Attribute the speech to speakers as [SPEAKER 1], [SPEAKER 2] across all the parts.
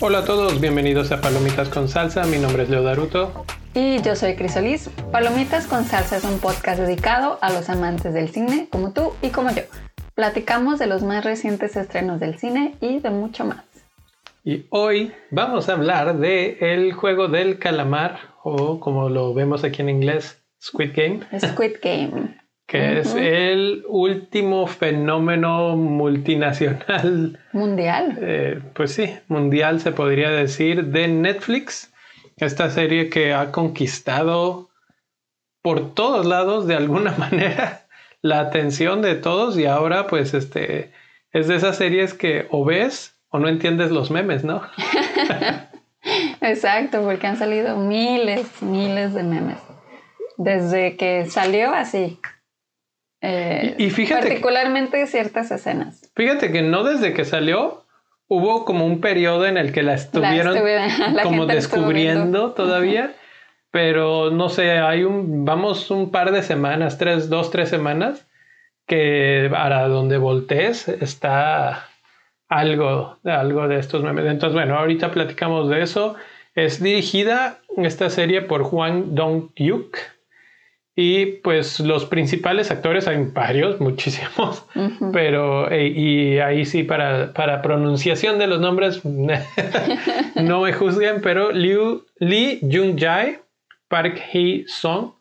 [SPEAKER 1] Hola a todos, bienvenidos a Palomitas con Salsa. Mi nombre es Leo Daruto.
[SPEAKER 2] Y yo soy Crisolis. Palomitas con Salsa es un podcast dedicado a los amantes del cine, como tú y como yo. Platicamos de los más recientes estrenos del cine y de mucho más.
[SPEAKER 1] Y hoy vamos a hablar de el juego del calamar, o como lo vemos aquí en inglés, Squid Game.
[SPEAKER 2] Squid Game
[SPEAKER 1] que es el último fenómeno multinacional.
[SPEAKER 2] Mundial.
[SPEAKER 1] Eh, pues sí, mundial se podría decir, de Netflix. Esta serie que ha conquistado por todos lados de alguna manera la atención de todos y ahora pues este es de esas series que o ves o no entiendes los memes, ¿no?
[SPEAKER 2] Exacto, porque han salido miles, miles de memes. Desde que salió así, eh, y, fíjate. Particularmente ciertas escenas.
[SPEAKER 1] Fíjate que no desde que salió hubo como un periodo en el que la estuvieron como descubriendo todavía. Pero no sé, hay un, vamos un par de semanas, tres, dos, tres semanas, que para donde voltees está algo, algo de estos memes. Entonces, bueno, ahorita platicamos de eso. Es dirigida esta serie por Juan Dong-hyuk y pues los principales actores, hay varios, muchísimos, pero eh, y ahí sí para, para pronunciación de los nombres no me juzguen, pero Liu, Lee Jung-jae, Park Hee-sung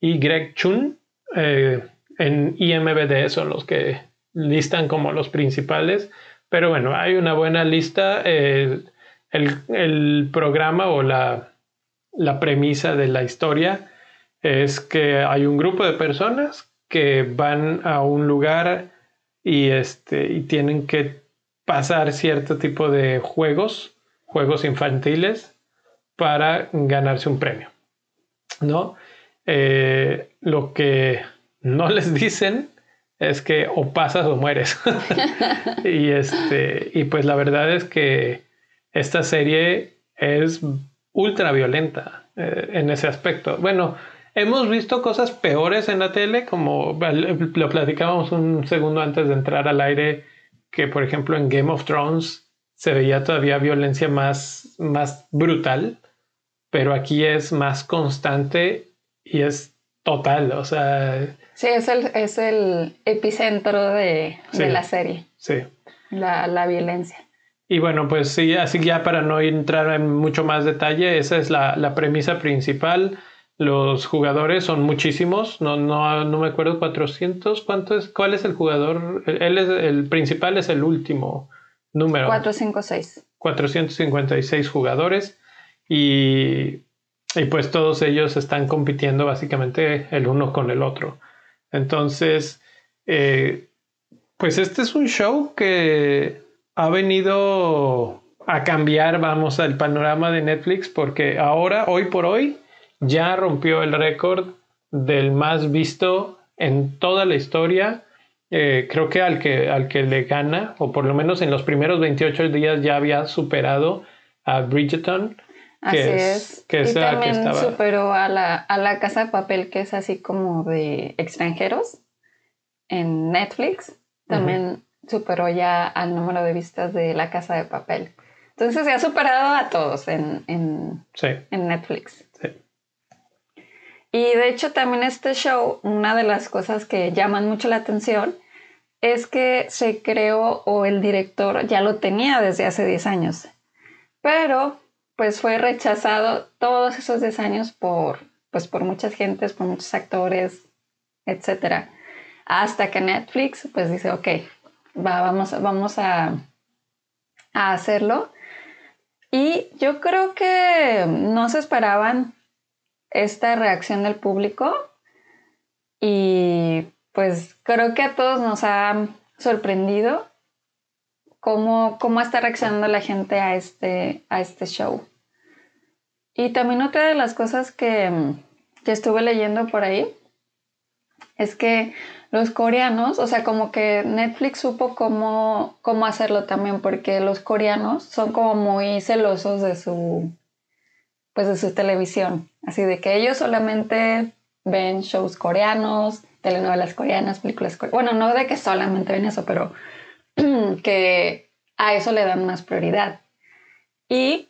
[SPEAKER 1] y Greg Chun eh, en IMBD son los que listan como los principales, pero bueno, hay una buena lista. el, el, programa o la, la premisa de la historia es que hay un grupo de personas que van a un lugar y, este, y tienen que pasar cierto tipo de juegos, juegos infantiles, para ganarse un premio. ¿No? Eh, lo que no les dicen es que o pasas o mueres. y, este, y pues la verdad es que esta serie es ultra violenta eh, en ese aspecto. Bueno, Hemos visto cosas peores en la tele, como lo platicábamos un segundo antes de entrar al aire, que por ejemplo en Game of Thrones se veía todavía violencia más, más brutal, pero aquí es más constante y es total, o sea...
[SPEAKER 2] Sí, es el, es el epicentro de, la serie.
[SPEAKER 1] Sí.
[SPEAKER 2] La, la, violencia.
[SPEAKER 1] Y bueno, pues sí, así ya para no entrar en mucho más detalle, esa es la, la premisa principal. Los jugadores son muchísimos, no, no, no me acuerdo, 400, ¿cuánto es? ¿Cuál es el jugador? Él es el principal, es el último número.
[SPEAKER 2] 456.
[SPEAKER 1] 456 jugadores y, y pues todos ellos están compitiendo básicamente el uno con el otro. Entonces, eh, pues este es un show que ha venido a cambiar, vamos, el panorama de Netflix porque ahora, hoy por hoy, ya rompió el récord del más visto en toda la historia. Eh, creo que al, que al que le gana, o por lo menos en los primeros 28 días ya había superado a Bridgeton.
[SPEAKER 2] Así es. Que y también superó a la, a la Casa de Papel, que es así como de extranjeros en Netflix. También superó ya al número de vistas de La Casa de Papel. Entonces se ha superado a todos en, en, en Netflix. Y de hecho también este show, una de las cosas que llaman mucho la atención es que se creó o el director ya lo tenía desde hace 10 años, pero pues fue rechazado todos esos 10 años por, pues por muchas gentes, por muchos actores, etc. Hasta que Netflix pues dice, ok, va, vamos, vamos a, a hacerlo. Y yo creo que no se esperaban esta reacción del público y pues creo que a todos nos ha sorprendido cómo, cómo está reaccionando la gente a este, a este show. Y también otra de las cosas que, que estuve leyendo por ahí es que los coreanos, o sea, como que Netflix supo cómo, cómo hacerlo también, porque los coreanos son como muy celosos de su, pues de su televisión. Así de que ellos solamente ven shows coreanos, telenovelas coreanas, películas coreanas. Bueno, no de que solamente ven eso, pero que a eso le dan más prioridad. Y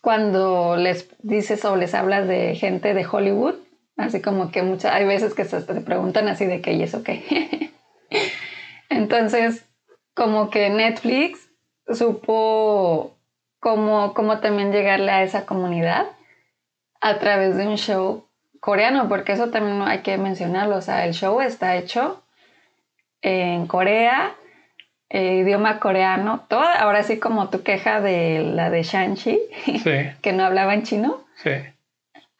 [SPEAKER 2] cuando les dices o les hablas de gente de Hollywood, así como que muchas, hay veces que se te preguntan así de qué y eso qué. Entonces, como que Netflix supo cómo, cómo también llegarle a esa comunidad a través de un show coreano, porque eso también hay que mencionarlo. O sea, el show está hecho en Corea, eh, idioma coreano, todo, ahora sí como tu queja de la de Shang-Chi, que no hablaba en chino. Sí.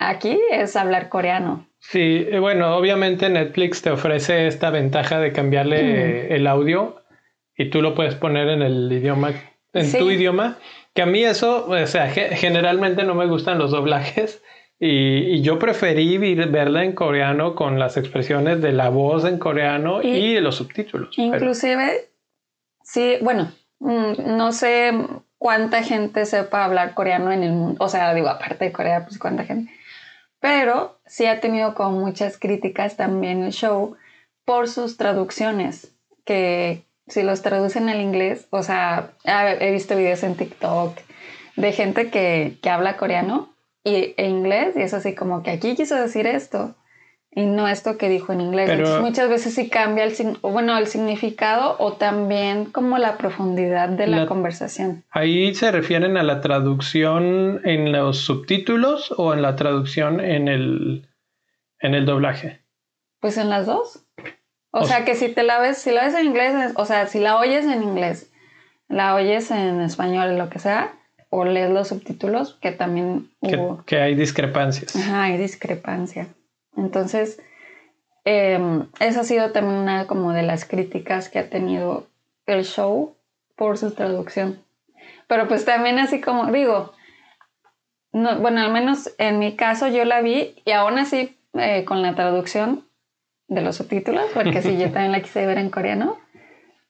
[SPEAKER 2] Aquí es hablar coreano.
[SPEAKER 1] Sí, eh, bueno, obviamente Netflix te ofrece esta ventaja de cambiarle el audio y tú lo puedes poner en el idioma, en tu idioma. Que a mí eso, o sea, generalmente no me gustan los doblajes y, yo preferí verla en coreano con las expresiones de la voz en coreano y, los subtítulos.
[SPEAKER 2] Inclusive, sí, bueno, mm, no sé cuánta gente sepa hablar coreano en el mundo, o sea, digo, aparte de Corea, pues cuánta gente, pero sí ha tenido como muchas críticas también el show por sus traducciones, que si los traducen al inglés, o sea, he visto videos en TikTok de gente que, habla coreano y, e inglés y es así como que aquí quiso decir esto y no esto que dijo en inglés. muchas veces sí cambia el, bueno, el significado o también como la profundidad de la, conversación.
[SPEAKER 1] Ahí se refieren a la traducción en los subtítulos o en la traducción en el, en el doblaje.
[SPEAKER 2] Pues en las dos. O, sea que si te la ves, si la ves en inglés, o sea, si la oyes en inglés, la oyes en español, lo que sea, o lees los subtítulos, que también
[SPEAKER 1] hubo... que, hay discrepancias.
[SPEAKER 2] Ajá, hay discrepancia. Entonces, em, esa ha sido también una como de las críticas que ha tenido el show por su traducción. Pero pues también así como digo, no, bueno, al menos en mi caso yo la vi y aún así eh, con la traducción de los subtítulos, porque si yo también la quise ver en coreano,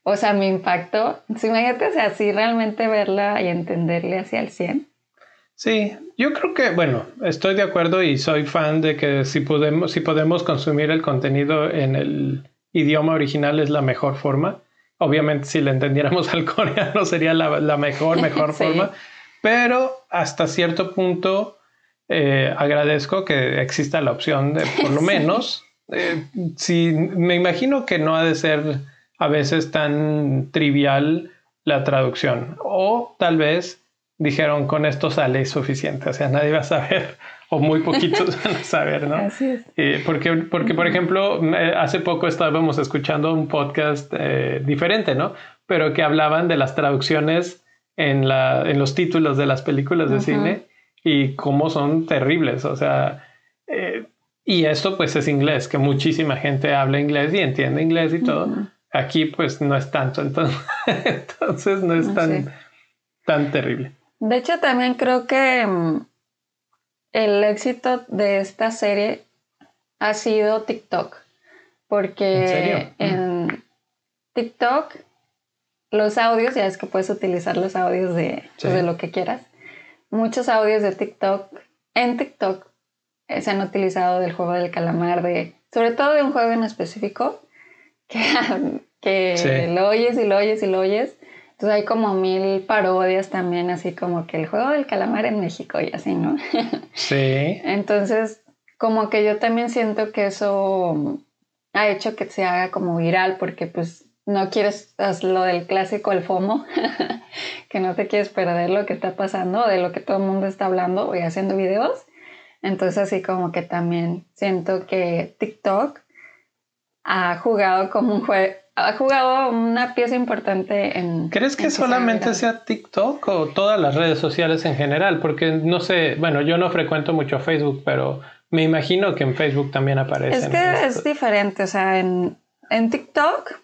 [SPEAKER 2] o sea, me impactó. Si imagínate, o sea, así realmente verla y entenderle hacia el 100.
[SPEAKER 1] Sí, yo creo que, bueno, estoy de acuerdo y soy fan de que si podemos, si podemos consumir el contenido en el idioma original es la mejor forma. Obviamente, si le entendiéramos al coreano sería la, mejor, mejor forma. Pero hasta cierto punto eh, agradezco que exista la opción de, por lo menos, eh, si me imagino que no ha de ser a veces tan trivial la traducción. O tal vez dijeron con esto sale suficiente, o sea, nadie va a saber o muy poquitos van a saber, ¿no?
[SPEAKER 2] Así es.
[SPEAKER 1] Eh, porque, porque, por ejemplo, hace poco estábamos escuchando un podcast eh, diferente, ¿no? Pero que hablaban de las traducciones en, la, en los títulos de las películas de cine y cómo son terribles, o sea, y esto pues es inglés, que muchísima gente habla inglés y entiende inglés y todo. Aquí pues no es tanto, entonces, entonces no es tan, tan terrible.
[SPEAKER 2] De hecho también creo que mm, el éxito de esta serie ha sido TikTok. Porque ¿En. TikTok los audios, ya es que puedes utilizar los audios de, pues, de lo que quieras. Muchos audios de TikTok en TikTok se han utilizado del juego del calamar, de, sobre todo de un juego en específico, que, que lo oyes y lo oyes y lo oyes. Entonces hay como mil parodias también, así como que el juego del calamar en México y así, ¿no?
[SPEAKER 1] Sí.
[SPEAKER 2] Entonces, como que yo también siento que eso ha hecho que se haga como viral, porque pues no quieres lo del clásico, el FOMO, que no te quieres perder lo que está pasando, de lo que todo el mundo está hablando y haciendo videos. Entonces así como que también siento que TikTok ha jugado como un juego, ha jugado una pieza importante en...
[SPEAKER 1] ¿Crees que, solamente sea TikTok o todas las redes sociales en general? Porque no sé, bueno, yo no frecuento mucho Facebook, pero me imagino que en Facebook también aparece.
[SPEAKER 2] Es que es diferente, o sea, en, en TikTok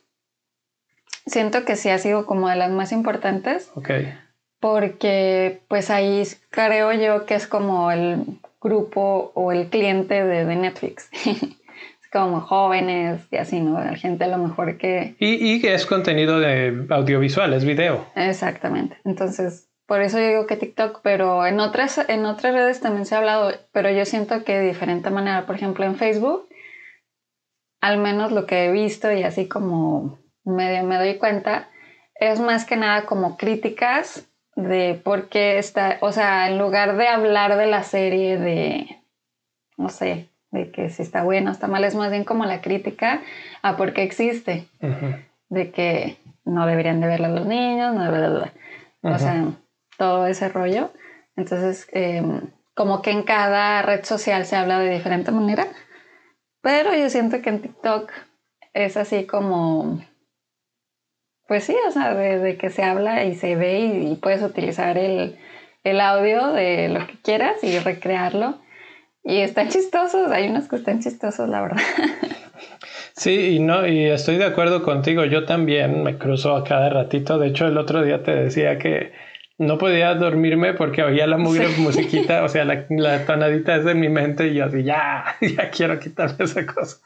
[SPEAKER 2] siento que sí ha sido como de las más importantes.
[SPEAKER 1] Ok.
[SPEAKER 2] Porque pues ahí creo yo que es como el grupo o el cliente de, Netflix. es como jóvenes y así, ¿no? La gente a lo mejor que...
[SPEAKER 1] Y, y que es contenido de audiovisual, es video.
[SPEAKER 2] Exactamente. Entonces, por eso yo digo que TikTok, pero en otras, en otras redes también se ha hablado, pero yo siento que de diferente manera. Por ejemplo, en Facebook, al menos lo que he visto y así como medio me doy cuenta, es más que nada como críticas de por qué está, o sea, en lugar de hablar de la serie de, no sé, de que si está bueno o está mal, es más bien como la crítica a por qué existe, de que no deberían de verla los niños, no, bla, o sea, todo ese rollo. Entonces, em, como que en cada red social se habla de diferente manera, pero yo siento que en TikTok es así como pues sí, o sea, de, que se habla y se ve y, puedes utilizar el, audio de lo que quieras y recrearlo. Y están chistosos, hay unos que están chistosos, la verdad.
[SPEAKER 1] Sí, y no, y estoy de acuerdo contigo. Yo también me cruzo a cada ratito. De hecho, el otro día te decía que no podía dormirme porque oía la musiquita, o sea, la, la, tonadita es de mi mente y yo así, ya, ya quiero quitarme esa cosa.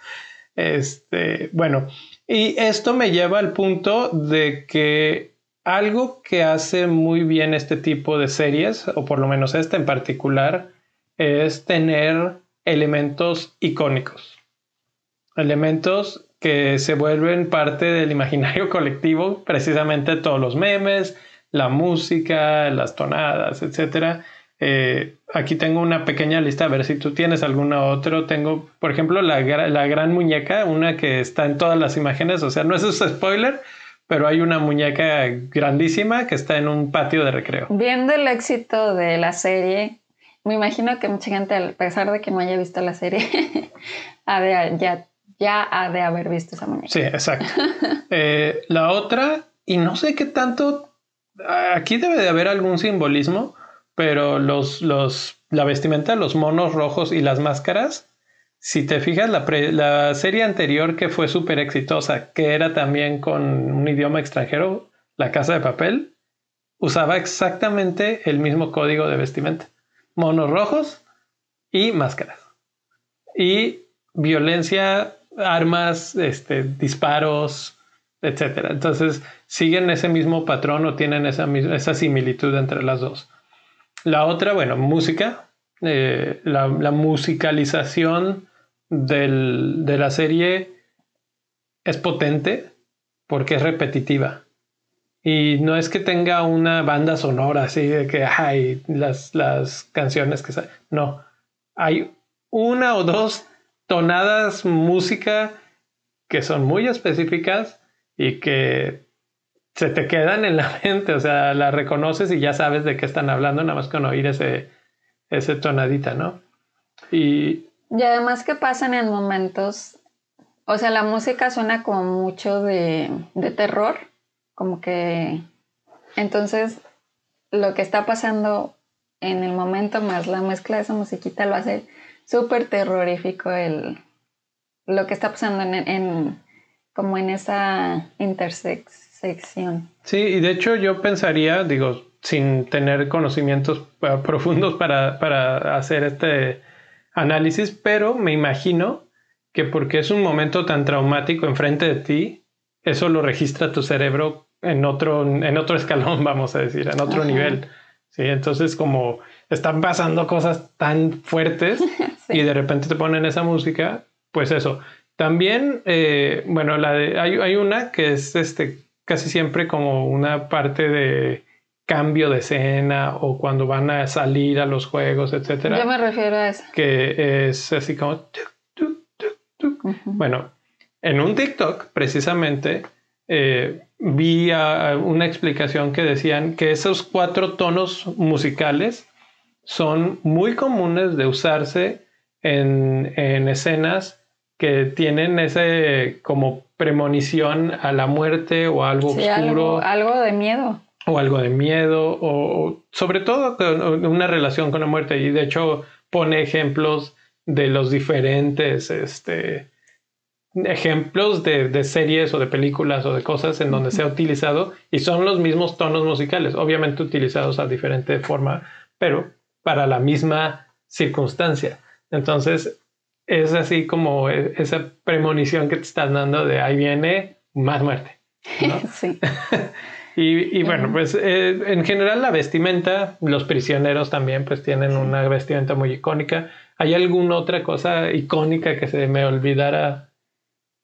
[SPEAKER 1] Este, bueno, y esto me lleva al punto de que algo que hace muy bien este tipo de series, o por lo menos esta en particular, es tener elementos icónicos. Elementos que se vuelven parte del imaginario colectivo, precisamente todos los memes, la música, las tonadas, etcétera, eh, aquí tengo una pequeña lista, a ver si tú tienes alguna otro. Tengo, por ejemplo, la, la, gran muñeca, una que está en todas las imágenes, o sea, no es un spoiler, pero hay una muñeca grandísima que está en un patio de recreo.
[SPEAKER 2] Viendo el éxito de la serie, me imagino que mucha gente, a pesar de que no haya visto la serie, ya, ya ha de haber visto esa muñeca.
[SPEAKER 1] Sí, exacto. Eh, la otra, y no sé qué tanto, aquí debe de haber algún simbolismo pero los, los, la vestimenta, los monos rojos y las máscaras, si te fijas, la, la serie anterior que fue súper exitosa, que era también con un idioma extranjero, La Casa de Papel, usaba exactamente el mismo código de vestimenta. Monos rojos y máscaras. Y violencia, armas, este, disparos, etc. Entonces, siguen ese mismo patrón o tienen esa, esa similitud entre las dos. La otra, bueno, música. Eh, la, musicalización de la serie es potente porque es repetitiva. Y no es que tenga una banda sonora así de que hay las, las canciones que No, hay una o dos tonadas música que son muy específicas y que se te quedan en la mente, o sea, la reconoces y ya sabes de qué están hablando, nada más con oír ese, ese tonadita, ¿no? Y,
[SPEAKER 2] y además que pasan en momentos, o sea, la música suena como mucho de, de terror, como que, entonces, lo que está pasando en el momento más la mezcla de esa musiquita lo hace súper terrorífico el, lo que está pasando en, en como en esa intersex
[SPEAKER 1] Sí, y de hecho yo pensaría, digo, sin tener conocimientos profundos para, para hacer este análisis, pero me imagino que porque es un momento tan traumático enfrente de ti, eso lo registra tu cerebro en otro, en otro escalón, vamos a decir, en otro nivel. Sí, entonces como están pasando cosas tan fuertes y de repente te ponen esa música, pues eso. También, eh, bueno, la de, hay, hay, una que es este casi siempre como una parte de cambio de escena o cuando van a salir a los juegos, etcétera.
[SPEAKER 2] Yo me refiero a eso.
[SPEAKER 1] Que es así como... Bueno, en un TikTok precisamente eh, vi una explicación que decían que esos cuatro tonos musicales son muy comunes de usarse en, en escenas que tienen ese como premonición a la muerte o algo oscuro.
[SPEAKER 2] Algo, de miedo.
[SPEAKER 1] O algo de miedo, o sobre todo una relación con la muerte. Y de hecho pone ejemplos de los diferentes este, ejemplos de, series o de películas o de cosas en donde se ha utilizado y son los mismos tonos musicales, obviamente utilizados a diferente forma, pero para la misma circunstancia. Entonces, es así como e, esa premonición que te estás dando de ahí viene más muerte.
[SPEAKER 2] sí.
[SPEAKER 1] Y, bueno, pues eh, en general la vestimenta, los prisioneros también pues tienen una vestimenta muy icónica. ¿Hay alguna otra cosa icónica que se me olvidara?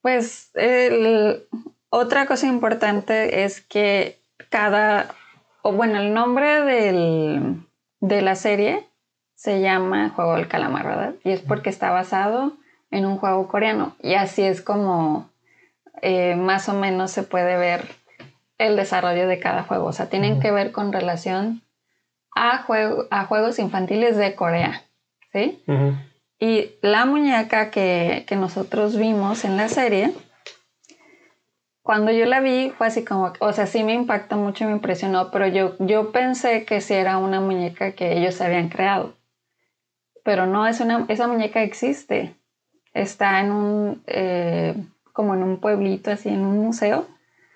[SPEAKER 2] Pues otra cosa importante es que cada, o bueno, el nombre del, de la serie se llama Juego del Calamar, ¿verdad? Y es porque está basado en un juego coreano. Y así es como eh, más o menos se puede ver el desarrollo de cada juego. O sea, tienen que ver con relación a, a juegos infantiles de Corea. ¿Sí? Y la muñeca que, que, nosotros vimos en la serie, cuando yo la vi fue así como, o sea, sí me impactó mucho, me impresionó, pero yo, yo pensé que sí era una muñeca que ellos habían creado. Pero no, es una, esa muñeca existe. Está en un, eh, como en un pueblito, así, en un museo.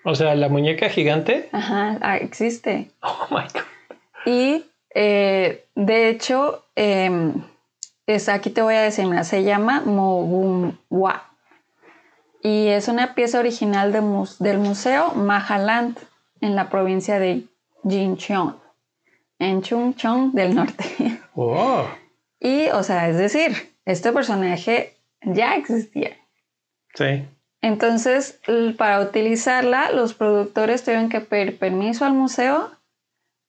[SPEAKER 1] O sea, la muñeca gigante.
[SPEAKER 2] Ajá, ah, existe.
[SPEAKER 1] Oh my God.
[SPEAKER 2] Y eh, de hecho, em, es, aquí te voy a decir, se llama Mogumwa. Y es una pieza original del Museo Mahaland en la provincia de Jincheon, en Chungcheong del norte.
[SPEAKER 1] Oh.
[SPEAKER 2] Y, o sea, es decir, este personaje ya existía.
[SPEAKER 1] Sí.
[SPEAKER 2] Entonces, para utilizarla, los productores tuvieron que pedir permiso al museo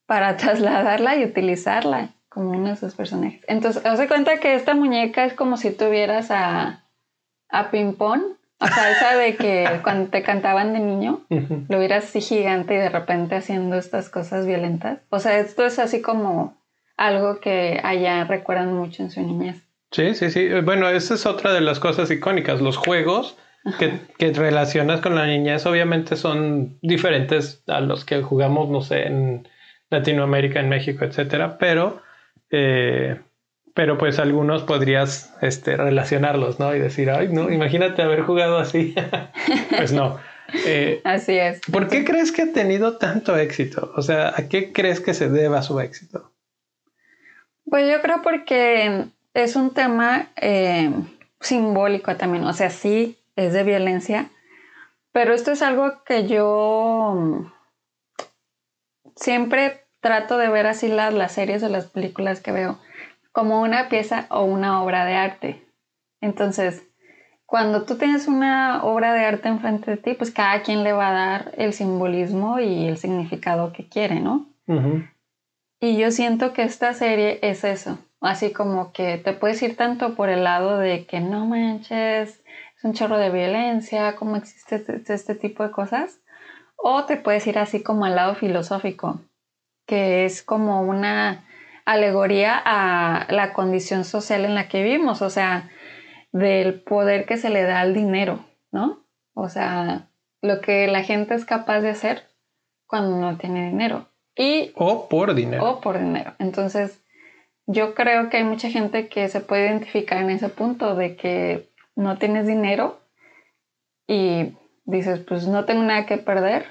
[SPEAKER 2] para trasladarla y utilizarla como uno de sus personajes. Entonces, hace cuenta que esta muñeca es como si tuvieras a, a Pimpón, o sea, esa de que cuando te cantaban de niño, lo vieras así gigante y de repente haciendo estas cosas violentas. O sea, esto es así como algo que allá recuerdan mucho en su niñez.
[SPEAKER 1] Sí, sí, sí. Bueno, esa es otra de las cosas icónicas. Los juegos que, que, relacionas con la niñez obviamente son diferentes a los que jugamos, no sé, en Latinoamérica, en México, etcétera, pero, eh, pero pues algunos podrías este, relacionarlos, ¿no? Y decir, ay, no, imagínate haber jugado así. pues no.
[SPEAKER 2] Eh, así es.
[SPEAKER 1] ¿Por qué crees que ha tenido tanto éxito? O sea, ¿a qué crees que se deba su éxito?
[SPEAKER 2] Pues yo creo porque es un tema eh, simbólico también, o sea, sí es de violencia, pero esto es algo que yo mm, siempre trato de ver así las, las series o las películas que veo como una pieza o una obra de arte. Entonces, cuando tú tienes una obra de arte enfrente de ti, pues cada quien le va a dar el simbolismo y el significado que quiere, ¿no? Y yo siento que esta serie es eso, así como que te puedes ir tanto por el lado de que no manches, un chorro de violencia, cómo existe este, este, tipo de cosas. O te puedes ir así como al lado filosófico, que es como una alegoría a la condición social en la que vivimos, o sea, del poder que se le da al dinero, ¿no? O sea, lo que la gente es capaz de hacer cuando no tiene dinero. Y,
[SPEAKER 1] o por dinero.
[SPEAKER 2] O por dinero. Entonces, yo creo que hay mucha gente que se puede identificar en ese punto de que no tienes dinero y dices, pues no tengo nada que perder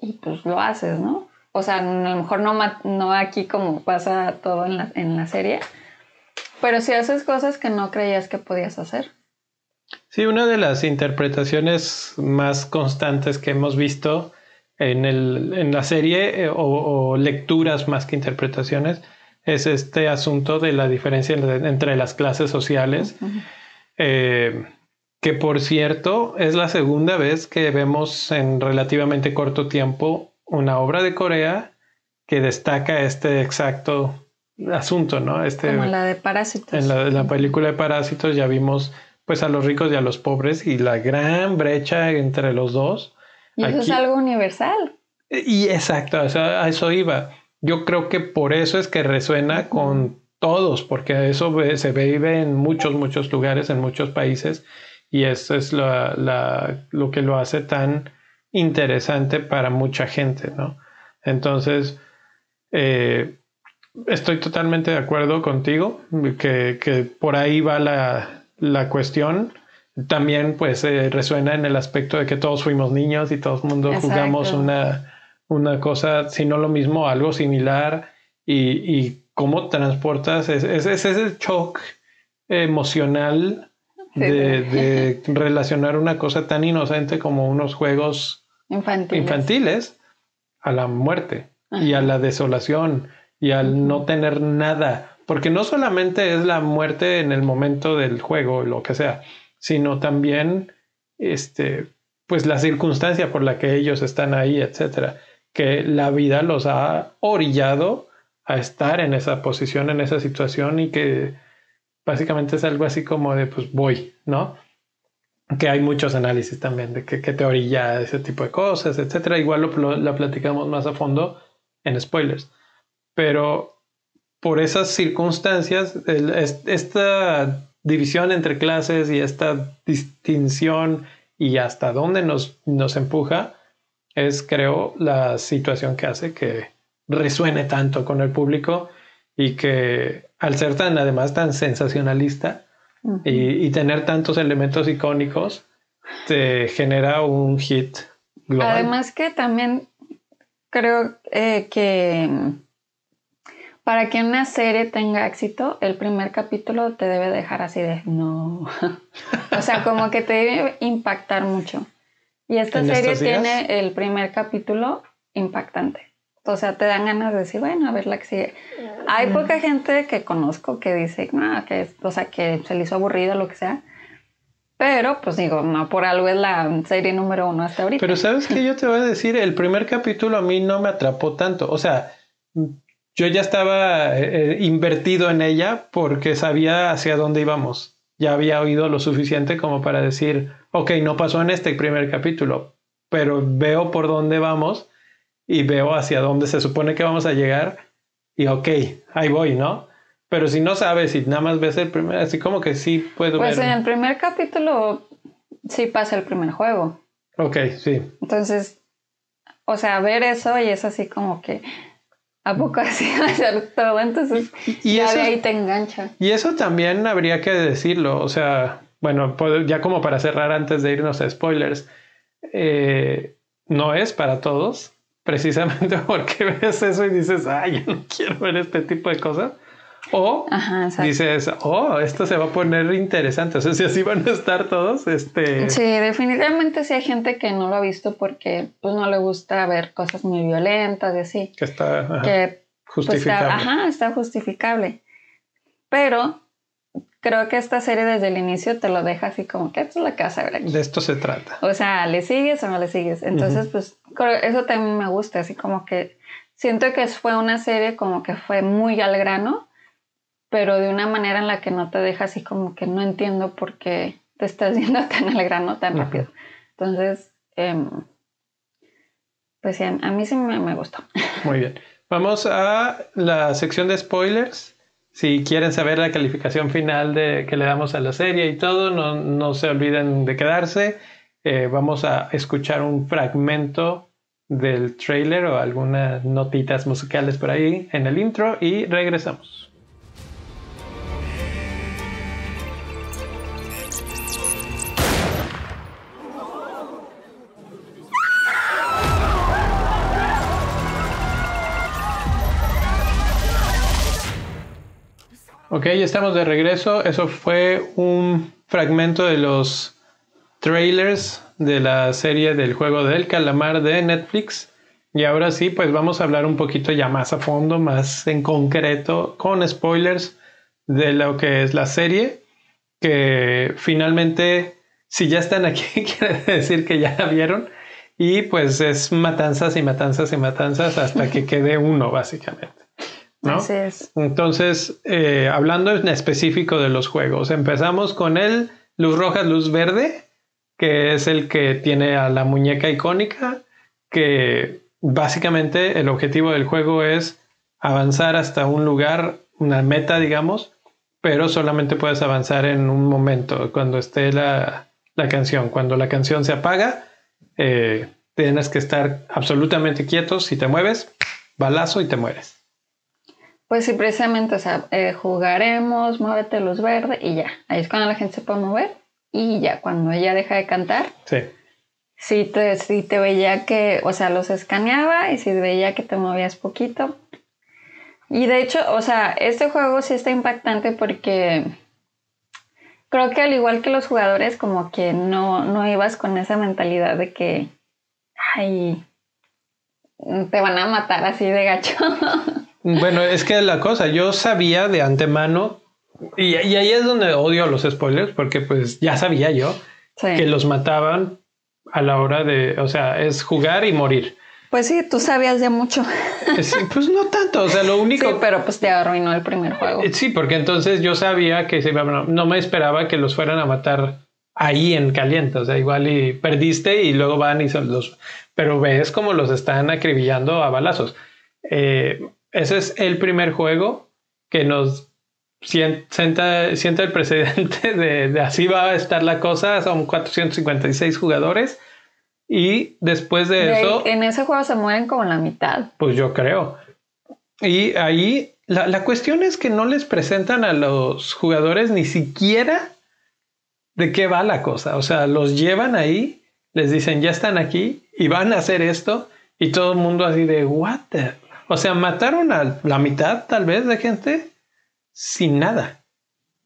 [SPEAKER 2] y pues lo haces, ¿no? O sea, a lo mejor no, no aquí como pasa todo en la, en la serie, pero si haces cosas que no creías que podías hacer.
[SPEAKER 1] Sí, una de las interpretaciones más constantes que hemos visto en, el, en la serie eh, o, lecturas más que interpretaciones es este asunto de la diferencia entre las clases sociales. Eh, que por cierto es la segunda vez que vemos en relativamente corto tiempo una obra de Corea que destaca este exacto asunto, ¿no? Este,
[SPEAKER 2] Como la de Parásitos.
[SPEAKER 1] En la, película de Parásitos ya vimos pues a los ricos y a los pobres y la gran brecha entre los dos.
[SPEAKER 2] Y eso es algo universal.
[SPEAKER 1] Y exacto, a eso iba. Yo creo que por eso es que resuena con todos, porque eso se vive en muchos, muchos lugares, en muchos países, y eso es lo que lo hace tan interesante para mucha gente, ¿no? Entonces, eh, estoy totalmente de acuerdo contigo, que, por ahí va la, cuestión. También, pues, eh, resuena en el aspecto de que todos fuimos niños y todo el mundo jugamos una, una cosa, si no lo mismo, algo similar, y, y cómo transportas ese, ese, ese shock emocional de, relacionar una cosa tan inocente como unos juegos infantiles, a la muerte y a la desolación y al no tener nada. Porque no solamente es la muerte en el momento del juego, lo que sea, sino también este, pues la circunstancia por la que ellos están ahí, etcétera. Que la vida los ha orillado a estar en esa posición, en esa situación y que básicamente es algo así como de pues voy, ¿no? Que hay muchos análisis también de que, te orilla ese tipo de cosas, etcétera. Igual lo, lo platicamos más a fondo en spoilers. Pero por esas circunstancias, esta división entre clases y esta distinción y hasta dónde nos, nos empuja es, creo, la situación que hace que resuene tanto con el público y que al ser tan, además, tan sensacionalista y, tener tantos elementos icónicos, te genera un hit
[SPEAKER 2] global. Además que también creo eh, que para que una serie tenga éxito, el primer capítulo te debe dejar así de no. o sea, como que te debe impactar mucho. Y esta serie tiene el primer capítulo impactante. O sea, te dan ganas de decir, bueno, a ver la que sigue. Hay poca gente que conozco que dice, no, que, o sea, que se le hizo aburrido, lo que sea. Pero, pues digo, no por algo es la serie número uno hasta ahorita.
[SPEAKER 1] Pero sabes que yo te voy a decir, el primer capítulo a mí no me atrapó tanto. O sea, yo ya estaba eh, eh, invertido en ella porque sabía hacia dónde íbamos. Ya había oído lo suficiente como para decir, ok, no pasó en este primer capítulo, pero veo por dónde vamos y veo hacia dónde se supone que vamos a llegar y ok, ahí voy, ¿no? Pero si no sabes y nada más ves el primer, así como que sí puedo
[SPEAKER 2] Pues en el primer capítulo sí pasa el primer juego.
[SPEAKER 1] Ok, sí.
[SPEAKER 2] Entonces, o sea, ver eso y es así como que ¿A poco así va a ser todo? Entonces y ya de ahí te engancha.
[SPEAKER 1] Y eso también habría que decirlo. O sea, bueno, ya como para cerrar antes de irnos a spoilers, eh, no es para todos, precisamente porque ves eso y dices, ay, yo no quiero ver este tipo de cosas. O dices, oh, esto se va a poner interesante. O sea, si así van a estar todos, este...
[SPEAKER 2] Sí, definitivamente sí hay gente que no lo ha visto porque pues no le gusta ver cosas muy violentas y así.
[SPEAKER 1] Que está que, pues, justificable.
[SPEAKER 2] ajá, está justificable. Pero creo que esta serie desde el inicio te lo deja así como que esto es la casa
[SPEAKER 1] De esto se trata.
[SPEAKER 2] O sea, ¿le sigues o no le sigues? Entonces, pues eso también me gusta, así como que siento que fue una serie como que fue muy al grano pero de una manera en la que no te deja así como que no entiendo por qué te estás yendo tan al grano tan rápido. Entonces, em, pues sí, a mí sí me, gustó.
[SPEAKER 1] Muy bien. Vamos a la sección de spoilers. Si quieren saber la calificación final de, que le damos a la serie y todo, no, se olviden de quedarse. Eh, vamos a escuchar un fragmento del trailer o algunas notitas musicales por ahí en el intro y regresamos. Ok, estamos de regreso. Eso fue un fragmento de los trailers de la serie del juego del calamar de Netflix. Y ahora sí, pues vamos a hablar un poquito ya más a fondo, más en concreto, con spoilers de lo que es la serie. Que finalmente, si ya están aquí, quiere decir que ya la vieron. Y pues es matanzas y matanzas y matanzas hasta que quede uno, básicamente. Entonces, eh, hablando en específico de los juegos, empezamos con el luz roja, luz verde, que es el que tiene a la muñeca icónica, que básicamente el objetivo del juego es avanzar hasta un lugar, una meta, digamos, pero solamente puedes avanzar en un momento, cuando esté la, canción. Cuando la canción se apaga, eh, tienes que estar absolutamente quietos. Si te mueves, balazo y te mueres.
[SPEAKER 2] Pues sí, precisamente, o sea, eh, jugaremos, muévete luz verde y ya. Ahí es cuando la gente se puede mover y ya, cuando ella deja de cantar.
[SPEAKER 1] Sí.
[SPEAKER 2] Si te, si te veía que, o sea, los escaneaba y si veía que te movías poquito. Y de hecho, o sea, este juego sí está impactante porque creo que al igual que los jugadores, como que no, no ibas con esa mentalidad de que, ay, te van a matar así de gacho.
[SPEAKER 1] bueno, es que la cosa, yo sabía de antemano, y, ahí es donde odio los spoilers, porque pues ya sabía yo que los mataban a la hora de, o sea, es jugar y morir.
[SPEAKER 2] Pues sí, tú sabías ya mucho.
[SPEAKER 1] pues no tanto, o sea, lo único...
[SPEAKER 2] Sí, pero pues te arruinó el primer juego.
[SPEAKER 1] Eh, sí, porque entonces yo sabía que se no me esperaba que los fueran a matar ahí en caliente, o sea, igual y perdiste y luego van y son los... Pero ves como los están acribillando a balazos. Eh, ese es el primer juego que nos sienta, sienta el precedente de, de así va a estar la cosa, son 456 jugadores y después de, eso...
[SPEAKER 2] En ese juego se mueren como la mitad.
[SPEAKER 1] Pues yo creo. Y ahí la, la, cuestión es que no les presentan a los jugadores ni siquiera de qué va la cosa. O sea, los llevan ahí, les dicen, ya están aquí y van a hacer esto. Y todo el mundo así de, what O sea, mataron a la mitad tal vez de gente sin nada,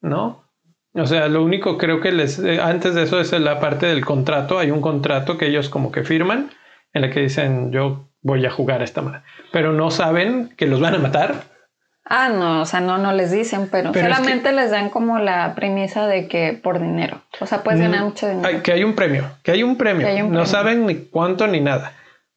[SPEAKER 1] ¿no? O sea, lo único creo que les, eh, antes de eso es la parte del contrato. Hay un contrato que ellos como que firman en el que dicen yo voy a jugar a esta manera. Pero no saben que los van a matar.
[SPEAKER 2] Ah, no, o sea, no, no les dicen, pero, solamente les dan como la premisa de que por dinero. O sea, puedes ganar mm, mucho dinero.
[SPEAKER 1] que hay un premio, que hay un premio. No saben ni cuánto ni nada.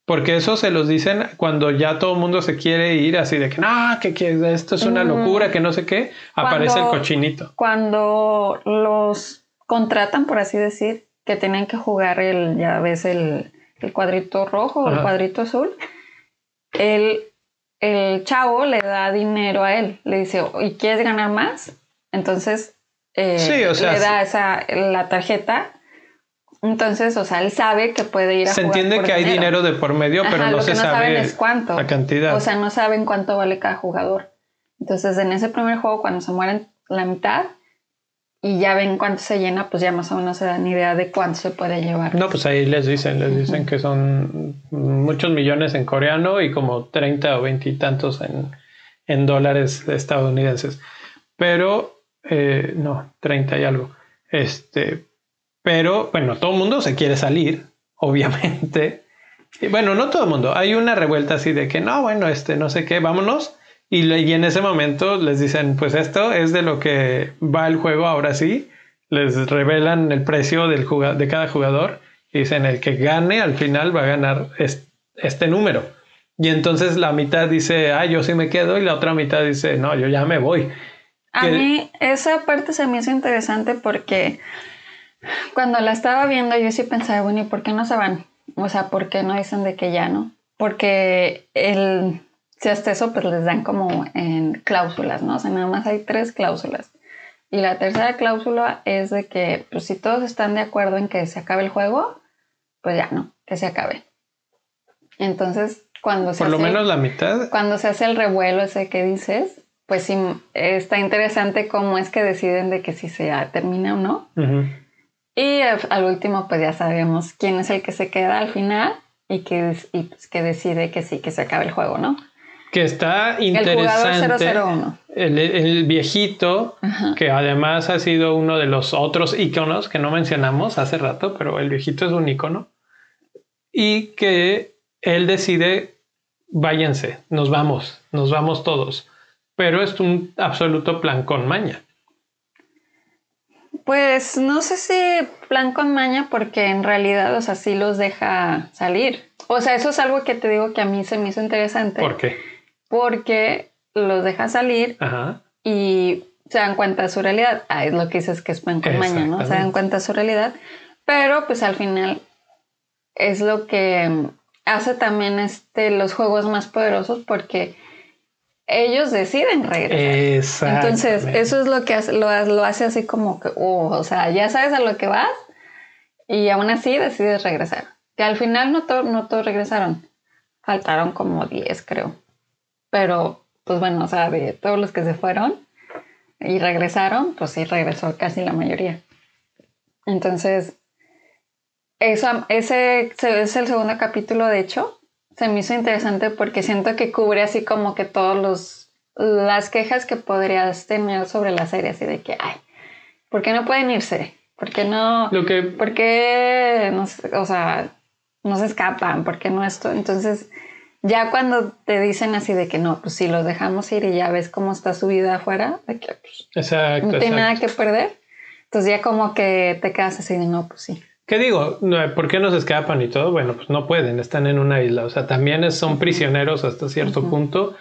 [SPEAKER 1] Porque eso se los dicen cuando ya todo el mundo se quiere ir así de que no, que, esto es una locura, que no sé qué, aparece el cochinito.
[SPEAKER 2] Cuando los contratan, por así decir, que tienen que jugar el, ya ves, el, cuadrito rojo o el cuadrito azul, el, el chavo le da dinero a él, le dice, ¿y quieres ganar más? Entonces eh, le da esa, la tarjeta entonces, o sea, él sabe que puede ir a
[SPEAKER 1] Se entiende que hay dinero de por medio, pero no se no sabe saben
[SPEAKER 2] es cuánto.
[SPEAKER 1] la cantidad.
[SPEAKER 2] O sea, no saben cuánto vale cada jugador. Entonces, en ese primer juego, cuando se mueren la mitad y ya ven cuánto se llena, pues ya más o menos se dan idea de cuánto se puede llevar.
[SPEAKER 1] No, pues ahí les dicen, les dicen que son muchos millones en coreano y como 30 o 20 y tantos en, en dólares estadounidenses. Pero, eh, no, 30 y algo. Este, pero bueno, todo el mundo se quiere salir, obviamente. Y, bueno, no todo el mundo. Hay una revuelta así de que no, bueno, este, no sé qué, vámonos. Y, y en ese momento les dicen, pues esto es de lo que va el juego ahora sí. Les revelan el precio del de cada jugador. Y dicen, el que gane al final va a ganar este número. Y entonces la mitad dice, ah, yo sí me quedo. Y la otra mitad dice, no, yo ya me voy.
[SPEAKER 2] A mí esa parte se me hizo interesante porque cuando la estaba viendo, yo sí pensaba, bueno, ¿y por qué no se van? O sea, ¿por qué no dicen de que ya no? Porque el, si hasta eso, pues les dan como en cláusulas, ¿no? O sea, nada más hay tres cláusulas. Y la tercera cláusula es de que, pues si todos están de acuerdo en que se acabe el juego, pues ya no, que se acabe. Entonces, cuando se
[SPEAKER 1] Por lo menos la mitad.
[SPEAKER 2] Cuando se hace el revuelo ese que dices, pues sí, está interesante cómo es que deciden de que si se termina o no. Y al último, pues ya sabemos quién es el que se queda al final y que, pues, que decide que sí, que se acabe el juego, ¿no?
[SPEAKER 1] Que está interesante. El, el, viejito, que además ha sido uno de los otros iconos que no mencionamos hace rato, pero el viejito es un icono. Y que él decide, váyanse, nos vamos, nos vamos todos. Pero es un absoluto plan con maña.
[SPEAKER 2] Pues no sé si plan con maña porque en realidad, o sea, sí los deja salir. O sea, eso es algo que te digo que a mí se me hizo interesante.
[SPEAKER 1] ¿Por qué?
[SPEAKER 2] Porque los deja salir y se dan cuenta de su realidad. Ah, es lo que dices que es plan con maña, ¿no? Se dan cuenta de su realidad. Pero pues al final es lo que hace también este, los juegos más poderosos porque ellos deciden regresar. Entonces, eso es lo que hace, lo, hace así como que, uh, o sea, ya sabes a lo que vas y aún así decides regresar. Que al final no, no todos regresaron, faltaron como 10 creo. Pero, pues bueno, o sea, de todos los que se fueron y regresaron, pues sí regresó casi la mayoría. Entonces, eso, ese es el segundo capítulo, de hecho, se me hizo interesante porque siento que cubre así como que todos los las quejas que podrías tener sobre la serie, así de que, ay, ¿por qué no pueden irse? ¿Por qué no?
[SPEAKER 1] Lo que...
[SPEAKER 2] ¿Por qué no, o sea, no se escapan? ¿Por qué no esto? Entonces, Ya cuando te dicen así de que no, pues si los dejamos ir y ya ves cómo está su vida afuera, de que pues, no tiene nada que perder. Entonces ya como que te quedas así de no, pues sí.
[SPEAKER 1] ¿Qué digo? ¿Por qué nos escapan y todo? Bueno, pues no pueden, están en una isla. O sea, también son prisioneros hasta cierto punto.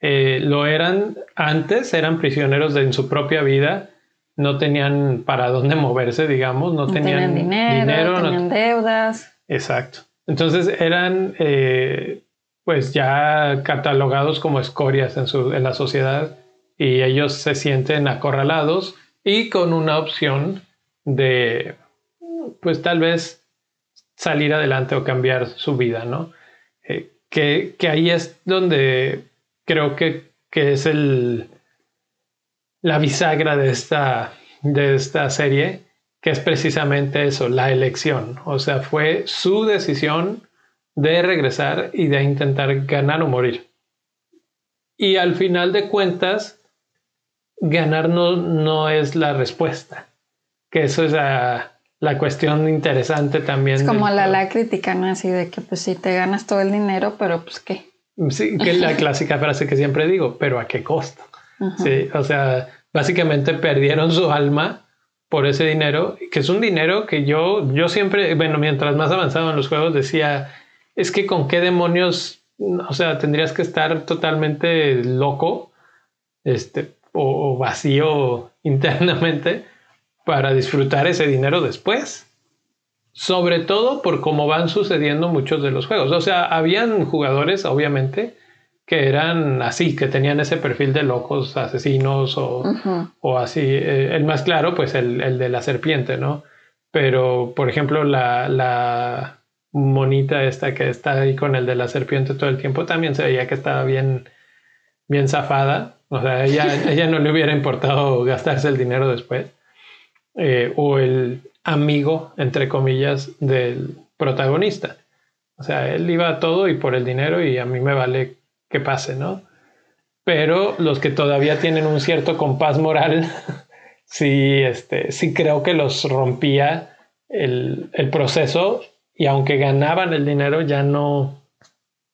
[SPEAKER 1] Eh, lo eran antes, eran prisioneros de, en su propia vida. No tenían para dónde moverse, digamos. No, tenían,
[SPEAKER 2] dinero, no tenían deudas.
[SPEAKER 1] Exacto. Entonces eran eh, pues ya catalogados como escorias en, su, en la sociedad y ellos se sienten acorralados y con una opción de pues tal vez salir adelante o cambiar su vida, ¿no? Eh, que, ahí es donde creo que, que, es el, la bisagra de esta, de esta serie, que es precisamente eso, la elección. O sea, fue su decisión de regresar y de intentar ganar o morir. Y al final de cuentas, ganar no, no es la respuesta, que eso es la, la cuestión interesante también.
[SPEAKER 2] Es como la, la crítica, ¿no? Así de que pues si te ganas todo el dinero, pero pues qué.
[SPEAKER 1] Sí, que es la clásica frase que siempre digo, pero ¿a qué costo? Sí, o sea, básicamente perdieron su alma por ese dinero, que es un dinero que yo, yo siempre, bueno, mientras más avanzado en los juegos decía, es que con qué demonios, o sea, tendrías que estar totalmente loco, este, o, vacío internamente para disfrutar ese dinero después. Sobre todo por cómo van sucediendo muchos de los juegos. O sea, habían jugadores, obviamente, que eran así, que tenían ese perfil de locos, asesinos o, o así. Eh, el más claro, pues el, el, de la serpiente, ¿no? Pero, por ejemplo, la, la, monita esta que está ahí con el de la serpiente todo el tiempo, también se veía que estaba bien, bien zafada. O sea, ella, ella no le hubiera importado gastarse el dinero después. Eh, o el amigo, entre comillas, del protagonista. O sea, él iba a todo y por el dinero y a mí me vale que pase, ¿no? Pero los que todavía tienen un cierto compás moral, sí, este, sí creo que los rompía el, el proceso y aunque ganaban el dinero ya no,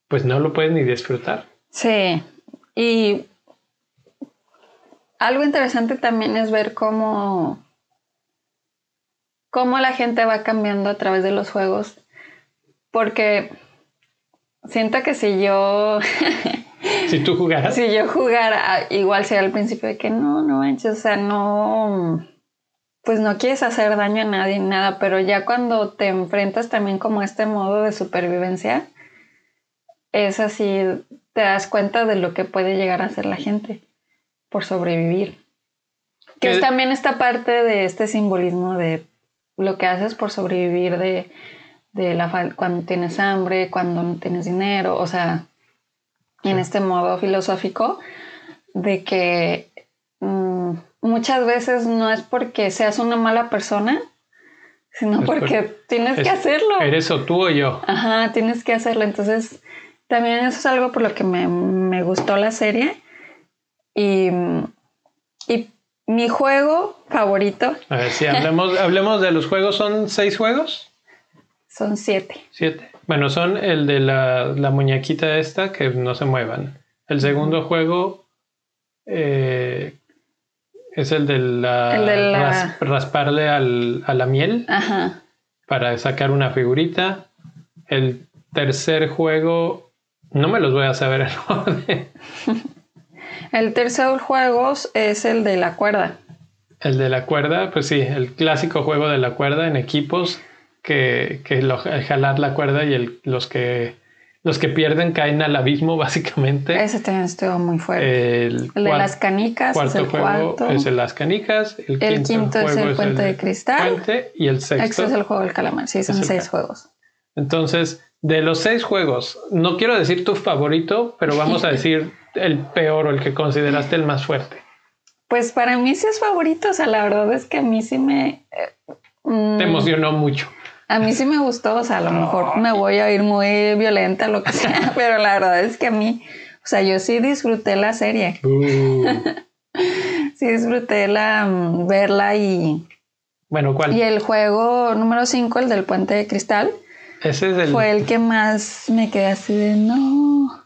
[SPEAKER 1] pues no lo pueden ni disfrutar.
[SPEAKER 2] Sí, y algo interesante también es ver cómo, cómo la gente va cambiando a través de los juegos, porque siento que si yo...
[SPEAKER 1] si tú jugaras.
[SPEAKER 2] Si yo jugara, igual sería al principio de que no, no manches, o sea, no pues no quieres hacer daño a nadie, nada, pero ya cuando te enfrentas también como a este modo de supervivencia, es así, te das cuenta de lo que puede llegar a hacer la gente por sobrevivir. Que es también esta parte de este simbolismo de lo que haces por sobrevivir de, la cuando tienes hambre, cuando no tienes dinero, o sea, en este modo filosófico de que mm, muchas veces no es porque seas una mala persona, sino porque tienes que hacerlo.
[SPEAKER 1] Eres o tú o yo.
[SPEAKER 2] Ajá, tienes que hacerlo. Entonces, también eso es algo por lo que me, gustó la serie. Y, y, mi juego favorito.
[SPEAKER 1] A ver, si hablemos, hablemos de los juegos. ¿Son seis juegos?
[SPEAKER 2] Son siete.
[SPEAKER 1] Siete. Bueno, son el de la, la muñequita esta que no se muevan. El segundo juego, eh, es el de la, rasparle al, a la miel para sacar una figurita. El tercer juego, no me los voy a saber en orden.
[SPEAKER 2] El tercer juego es el de la cuerda.
[SPEAKER 1] El de la cuerda, pues sí, el clásico juego de la cuerda en equipos que, que jalar la cuerda y el, los que los que pierden caen al abismo, básicamente.
[SPEAKER 2] Ese también estuvo muy fuerte. El, de las canicas es el cuarto.
[SPEAKER 1] Es el las canicas.
[SPEAKER 2] El, quinto, es el puente de cristal.
[SPEAKER 1] y el sexto.
[SPEAKER 2] Este es el juego del calamar. Sí, son seis juegos.
[SPEAKER 1] Entonces, de los seis juegos, no quiero decir tu favorito, pero vamos a decir el peor o el que consideraste el más fuerte.
[SPEAKER 2] Pues para mí sí es favorito. O sea, la verdad es que a mí sí me.
[SPEAKER 1] Eh, Te emocionó mucho.
[SPEAKER 2] A mí sí me gustó, o sea, a lo mejor me voy a ir muy violenta, lo que sea, pero la verdad es que a mí, o sea, yo sí disfruté la serie. Uh. sí disfruté la mm, verla y...
[SPEAKER 1] Bueno, ¿cuál?
[SPEAKER 2] Y el juego número 5, el del puente de cristal. Fue el que más me quedé así de no.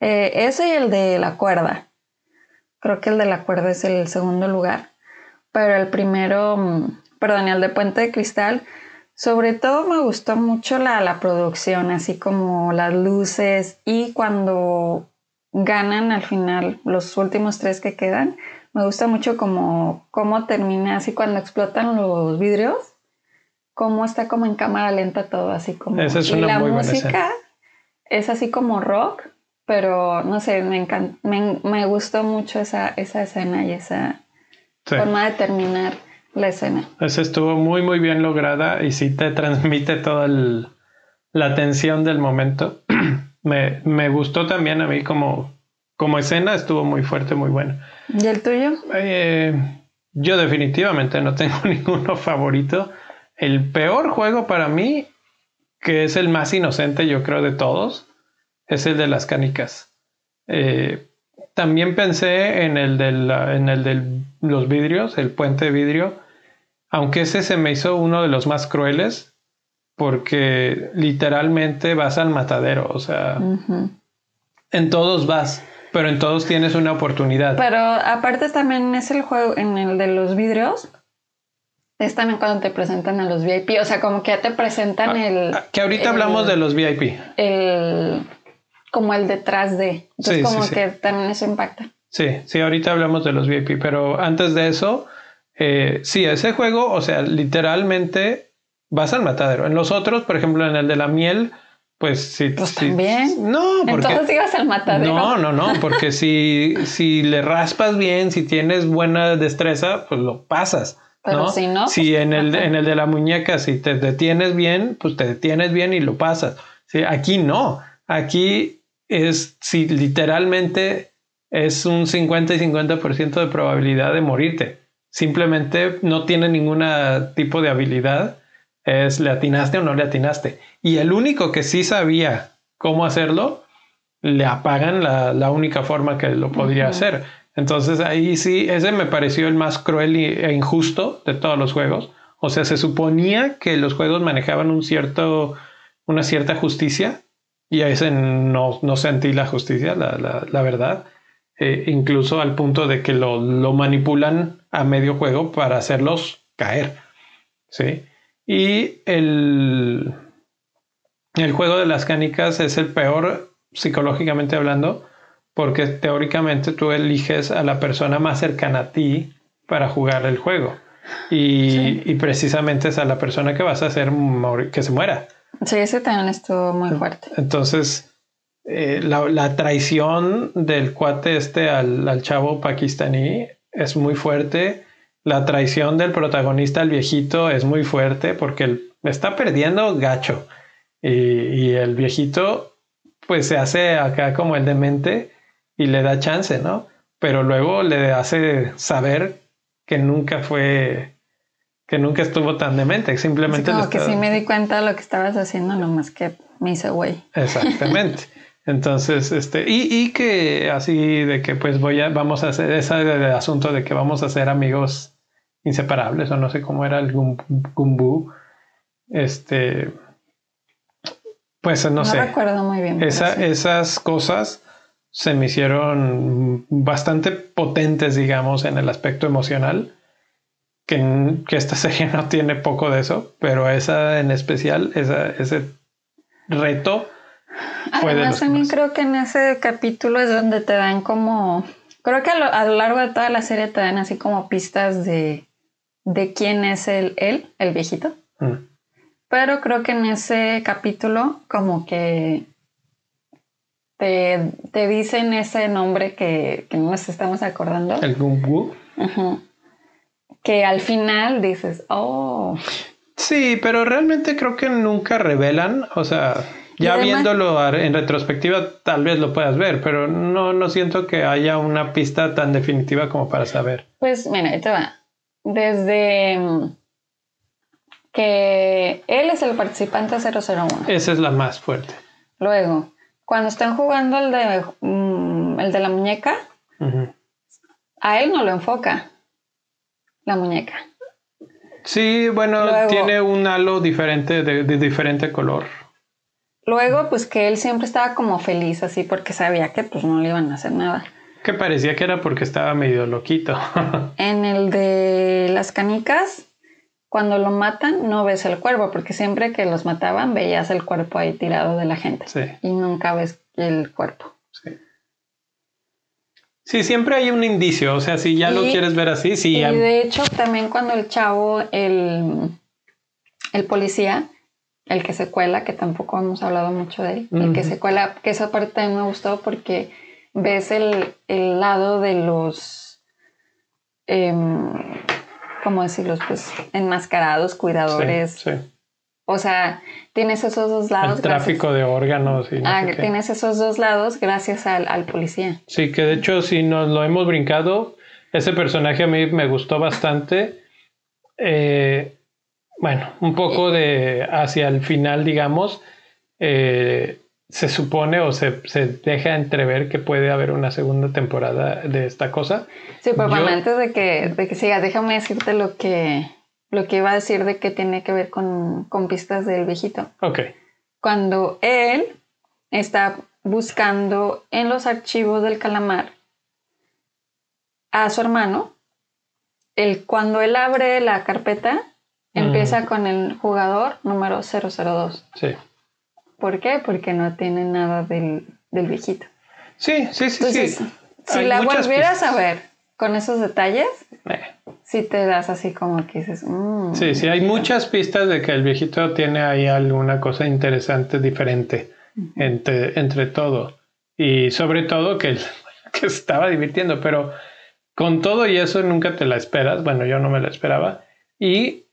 [SPEAKER 2] Eh, ese y el de la cuerda. Creo que el de la cuerda es el segundo lugar. Pero el primero, mm, perdón, el de Puente de Cristal, sobre todo me gustó mucho la, la producción, así como las luces y cuando ganan al final los últimos tres que quedan, me gusta mucho como cómo termina así cuando explotan los vidrios, cómo está como en cámara lenta todo, así como...
[SPEAKER 1] Esa es una y la música
[SPEAKER 2] es así como rock, pero no sé, me, me, me, gustó mucho esa, esa escena y esa forma de terminar la escena.
[SPEAKER 1] Esa estuvo muy, muy bien lograda y sí te transmite toda la tensión del momento. me, me gustó también a mí como, como escena, estuvo muy fuerte, muy buena.
[SPEAKER 2] ¿Y el tuyo?
[SPEAKER 1] Eh, yo definitivamente no tengo ninguno favorito. El peor juego para mí, que es el más inocente yo creo de todos, es el de las canicas. Eh, también pensé en el, en el de los vidrios, el puente de vidrio, aunque ese se me hizo uno de los más crueles, porque literalmente vas al matadero, o sea, en todos vas pero en todos tienes una oportunidad.
[SPEAKER 2] Pero aparte también es el juego en el de los vidrios. Es también cuando te presentan a los VIP. O sea, como que ya te presentan ah, el.
[SPEAKER 1] Ah, que ahorita hablamos de los VIP.
[SPEAKER 2] El. Como el detrás de. Entonces, como que también eso impacta.
[SPEAKER 1] Sí, sí, ahorita hablamos de los VIP. Pero antes de eso, eh, sí, ese juego, o sea, literalmente vas al matadero. En los otros, por ejemplo, en el de la miel pues sí.
[SPEAKER 2] Pues también.
[SPEAKER 1] No,
[SPEAKER 2] porque. Entonces ibas al matadero.
[SPEAKER 1] No, no, no, porque si, si le raspas bien, si tienes buena destreza, pues lo pasas. Pero si no. Si pues, en el, en el de la muñeca, si te detienes bien, pues te detienes bien y lo pasas. ¿Sí? Aquí no. Aquí es si literalmente es un 50 y 50% de probabilidad de morirte. Simplemente no tiene ningún tipo de habilidad es le atinaste o no le atinaste. Y el único que sí sabía cómo hacerlo, le apagan la, única forma que lo podría hacer. Entonces ahí sí, ese me pareció el más cruel e injusto de todos los juegos. O sea, se suponía que los juegos manejaban un cierto, una cierta justicia y a ese no, no sentí la justicia, la, verdad. Eh, incluso al punto de que lo, lo manipulan a medio juego para hacerlos caer. ¿sí? Y el, el juego de las canicas es el peor psicológicamente hablando, porque teóricamente tú eliges a la persona más cercana a ti para jugar el juego. Y, precisamente es a la persona que vas a hacer que se muera.
[SPEAKER 2] Sí, ese también estuvo muy fuerte.
[SPEAKER 1] Entonces, eh, la, traición del cuate este al, al, chavo pakistaní es muy fuerte la traición del protagonista al viejito es muy fuerte porque él está perdiendo gacho. Y, el viejito, pues se hace acá como el demente y le da chance, ¿no? Pero luego le hace saber que nunca fue, que nunca estuvo tan demente, simplemente...
[SPEAKER 2] como que sí me di cuenta de lo que estabas haciendo, nomás que me hice güey.
[SPEAKER 1] Exactamente. Entonces, este, y, y, que así de que pues voy a, vamos a hacer ese asunto de que vamos a ser amigos inseparables, o no sé cómo era el Gumbu. Este, pues no, sé.
[SPEAKER 2] No recuerdo muy bien.
[SPEAKER 1] Esas cosas se me hicieron bastante potentes, digamos, en el aspecto emocional. Que, que esta serie no tiene poco de eso, pero esa en especial, esa, ese reto.
[SPEAKER 2] Fue Además, también creo que en ese capítulo es donde te dan como. Creo que a lo largo de toda la serie te dan así como pistas de de quién es el, él, el viejito. Mm. Pero creo que en ese capítulo como que te, dicen ese nombre que, no nos estamos acordando.
[SPEAKER 1] El Gumbu.
[SPEAKER 2] Que al final dices, oh.
[SPEAKER 1] Sí, pero realmente creo que nunca revelan, o sea, ya viéndolo en retrospectiva tal vez lo puedas ver, pero no, no siento que haya una pista tan definitiva como para saber.
[SPEAKER 2] Pues mira, ahí te va desde mm, que él es el participante 001.
[SPEAKER 1] Esa es la más fuerte.
[SPEAKER 2] Luego, cuando están jugando el de, mm, el de la muñeca, a él no lo enfoca la muñeca.
[SPEAKER 1] Sí, bueno, tiene un halo diferente de, diferente color.
[SPEAKER 2] Luego, pues que él siempre estaba como feliz así porque sabía que pues no le iban a hacer nada.
[SPEAKER 1] Que parecía que era porque estaba medio loquito.
[SPEAKER 2] en el de las canicas, cuando lo matan no ves el cuerpo, porque siempre que los mataban veías el cuerpo ahí tirado de la gente. Sí. Y nunca ves el cuerpo.
[SPEAKER 1] Sí. Sí, siempre hay un indicio, o sea, si ya lo quieres ver así, sí.
[SPEAKER 2] Y de hecho, también cuando el chavo, el, el policía, el que se cuela, que tampoco hemos hablado mucho de él, el que se cuela, que esa parte también me gustó porque ves el, lado de los, eh, ¿cómo decirlos? Pues enmascarados, cuidadores. O sea, tienes esos dos lados.
[SPEAKER 1] El tráfico de órganos. Y
[SPEAKER 2] ah, tienes esos dos lados gracias al, al, policía.
[SPEAKER 1] Sí, que de hecho si nos lo hemos brincado, ese personaje a mí me gustó bastante. Eh, bueno, un poco de hacia el final, digamos, eh, se supone o se, deja entrever que puede haber una segunda temporada de esta cosa.
[SPEAKER 2] Sí, pero antes de que, de que sigas, déjame decirte lo que, lo que iba a decir de que tiene que ver con, con pistas del viejito.
[SPEAKER 1] Ok.
[SPEAKER 2] Cuando él está buscando en los archivos del calamar a su hermano, el, cuando él abre la carpeta, Empieza con el jugador número 002.
[SPEAKER 1] Sí.
[SPEAKER 2] ¿Por qué? Porque no tiene nada del, viejito.
[SPEAKER 1] Sí, sí, sí, sí.
[SPEAKER 2] Si la volvieras a ver con esos detalles, eh. sí te das así como que dices. Mm,
[SPEAKER 1] sí, sí, hay muchas pistas de que el viejito tiene ahí alguna cosa interesante, diferente entre, entre todo. Y sobre todo que, que estaba divirtiendo, pero con todo y eso nunca te la esperas. Bueno, yo no me la esperaba. Y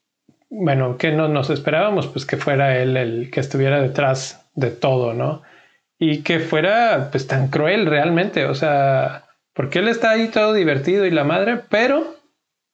[SPEAKER 1] bueno, ¿qué no nos esperábamos? Pues que fuera él el que estuviera detrás de todo, ¿no? Y que fuera pues tan cruel realmente, o sea, porque él está ahí todo divertido y la madre, pero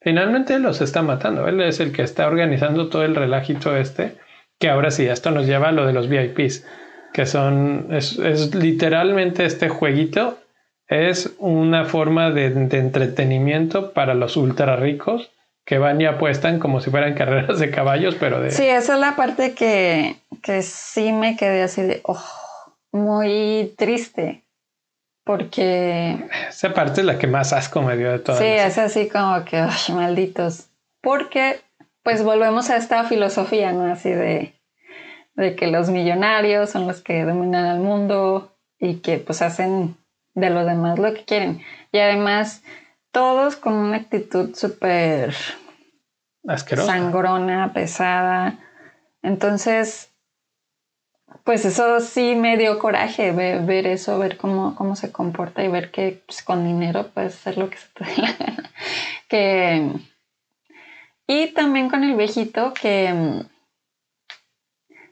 [SPEAKER 1] finalmente los está matando, él es el que está organizando todo el relajito este, que ahora sí, esto nos lleva a lo de los VIPs, que son, es, es literalmente este jueguito, es una forma de, de entretenimiento para los ultra ricos que van y apuestan como si fueran carreras de caballos, pero de...
[SPEAKER 2] Sí, esa es la parte que, que sí me quedé así de, oh, muy triste, porque...
[SPEAKER 1] Esa parte es la que más asco me dio de todas.
[SPEAKER 2] Sí, es así como que, oh, malditos, porque pues volvemos a esta filosofía, ¿no? Así de, de que los millonarios son los que dominan al mundo y que pues hacen de los demás lo que quieren. Y además todos con una actitud súper
[SPEAKER 1] asquerosa,
[SPEAKER 2] sangrona, pesada. Entonces, pues eso sí me dio coraje ver, eso, ver cómo, cómo se comporta y ver que pues, con dinero puedes hacer lo que se te dé la gana. Que, y también con el viejito que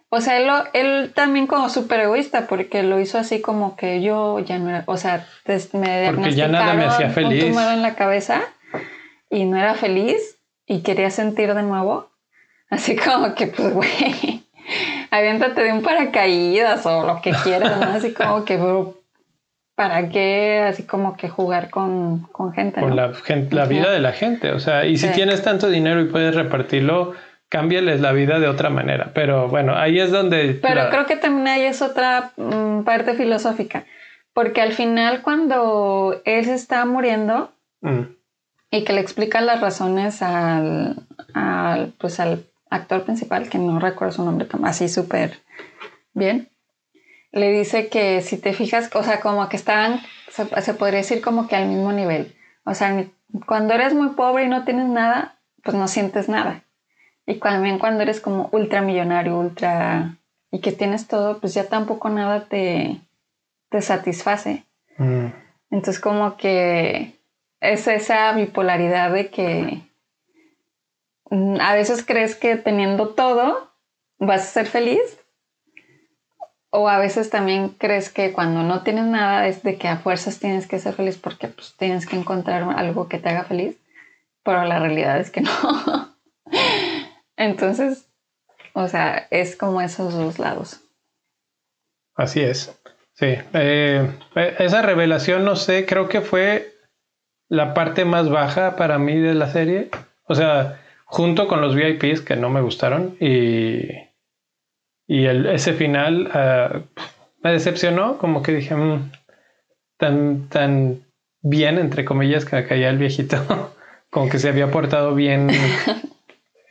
[SPEAKER 2] o sea, él, él también como súper egoísta porque lo hizo así como que yo ya no era, o sea, me
[SPEAKER 1] porque ya nada me hacía feliz.
[SPEAKER 2] un tumor en la cabeza y no era feliz y quería sentir de nuevo. Así como que, pues, güey, aviéntate de un paracaídas o lo que quieras, ¿no? Así como que, ¿para qué? Así como que jugar con, con gente.
[SPEAKER 1] Con la, la vida de la gente, o sea, y si tienes tanto dinero y puedes repartirlo cámbiales la vida de otra manera. Pero bueno, ahí es donde...
[SPEAKER 2] Pero creo que también ahí es otra mm, parte filosófica, porque al final cuando él se está muriendo mm. y que le explica las razones al, pues al actor principal, que no recuerdo su nombre, así súper bien, le dice que si te fijas, o sea, como que estaban, se, se podría decir como que al mismo nivel. O sea, cuando eres muy pobre y no tienes nada, pues no sientes nada. Y también cuando eres como ultramillonario, ultra... y que tienes todo, pues ya tampoco nada te, te satisface. Mm. Entonces como que es esa bipolaridad de que a veces crees que teniendo todo vas a ser feliz. O a veces también crees que cuando no tienes nada es de que a fuerzas tienes que ser feliz porque pues tienes que encontrar algo que te haga feliz. Pero la realidad es que no. Entonces, o sea, es como esos dos lados.
[SPEAKER 1] Así es. Sí. Eh, esa revelación, no sé, creo que fue la parte más baja para mí de la serie. O sea, junto con los VIPs que no me gustaron y, Y el, ese final ah, me decepcionó, como que dije, mm, tan, tan bien, entre comillas, que caía el viejito, como que se había portado bien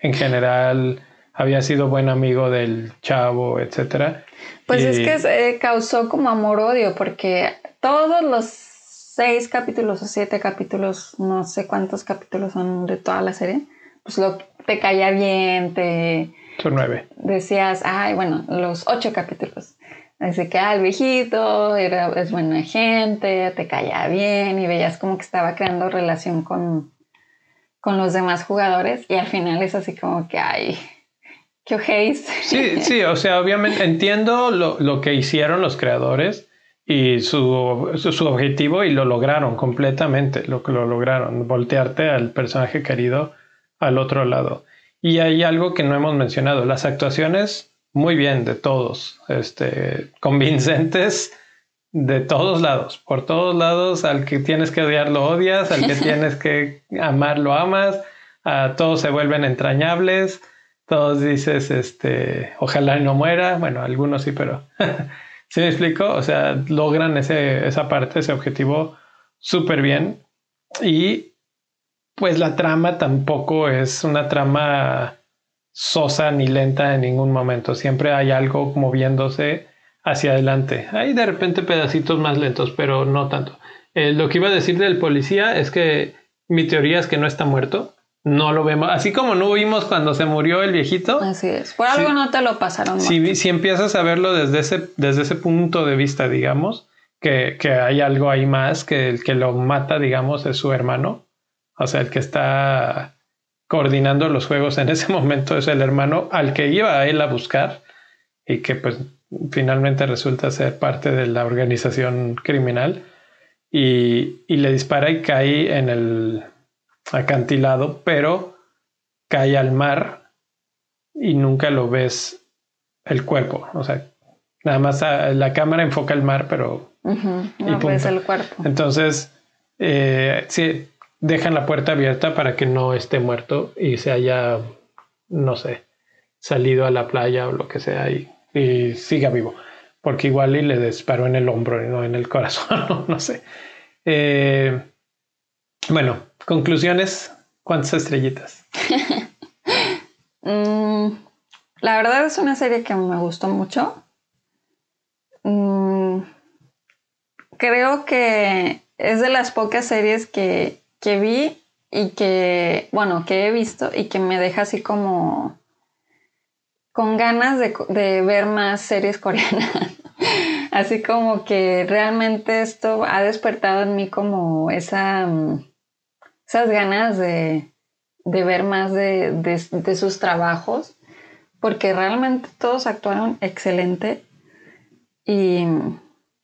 [SPEAKER 1] en general, había sido buen amigo del chavo, etcétera.
[SPEAKER 2] Pues es que eh, causó como amor-odio, porque todos los seis capítulos o siete capítulos, no sé cuántos capítulos son de toda la serie, pues lo, te caía bien, te...
[SPEAKER 1] Son nueve.
[SPEAKER 2] Decías, ay, bueno, los ocho capítulos. Así que, ah, el viejito era, es buena gente, te caía bien y veías como que estaba creando relación con, con los demás jugadores y al final es así como que, ay, qué ojéis.
[SPEAKER 1] Sí, sí, o sea, obviamente entiendo lo, lo que hicieron los creadores y su, su, objetivo y lo lograron completamente, lo que lo lograron, voltearte al personaje querido al otro lado. Y hay algo que no hemos mencionado, las actuaciones muy bien de todos, este, convincentes de todos lados, por todos lados, al que tienes que odiar lo odias, al que tienes que amar lo amas, a todos se vuelven entrañables, todos dices, este, ojalá no muera, bueno, algunos sí, pero ¿Sí me explico? O sea, logran ese, esa parte, ese objetivo súper bien. Y pues la trama tampoco es una trama sosa ni lenta en ningún momento. Siempre hay algo moviéndose hacia adelante. Hay de repente pedacitos más lentos, pero no tanto. Eh, lo que iba a decir del policía es que mi teoría es que no está muerto no lo vemos. Así como no vimos cuando se murió el viejito.
[SPEAKER 2] Así es. Por algo no te lo pasaron.
[SPEAKER 1] Si, si, empiezas a verlo desde ese, desde ese punto de vista, digamos, que, que, hay algo ahí más, que el que lo mata, digamos, es su hermano. O sea, el que está coordinando los juegos en ese momento es el hermano al que iba a él a buscar y que pues finalmente resulta ser parte de la organización criminal y, y le dispara y cae en el acantilado, pero cae al mar y nunca lo ves el cuerpo. O sea, nada más la cámara enfoca el mar, pero
[SPEAKER 2] no ves el cuerpo.
[SPEAKER 1] Entonces, eh, sí, dejan la puerta abierta para que no esté muerto y se haya, no sé, salido a la playa o lo que sea y, y siga vivo. Porque igual y le disparó en el hombro y no en el corazón, no sé. Eh, bueno, conclusiones, ¿cuántas estrellitas?
[SPEAKER 2] Mm, la verdad es una serie que me gustó mucho. Mm, creo que es de las pocas series que, vi y que, bueno, que he visto y que me deja así como con ganas de, de ver más series coreanas. así como que realmente esto ha despertado en mí como esa mm, esas ganas de, ver más de, sus trabajos, porque realmente todos actuaron excelente y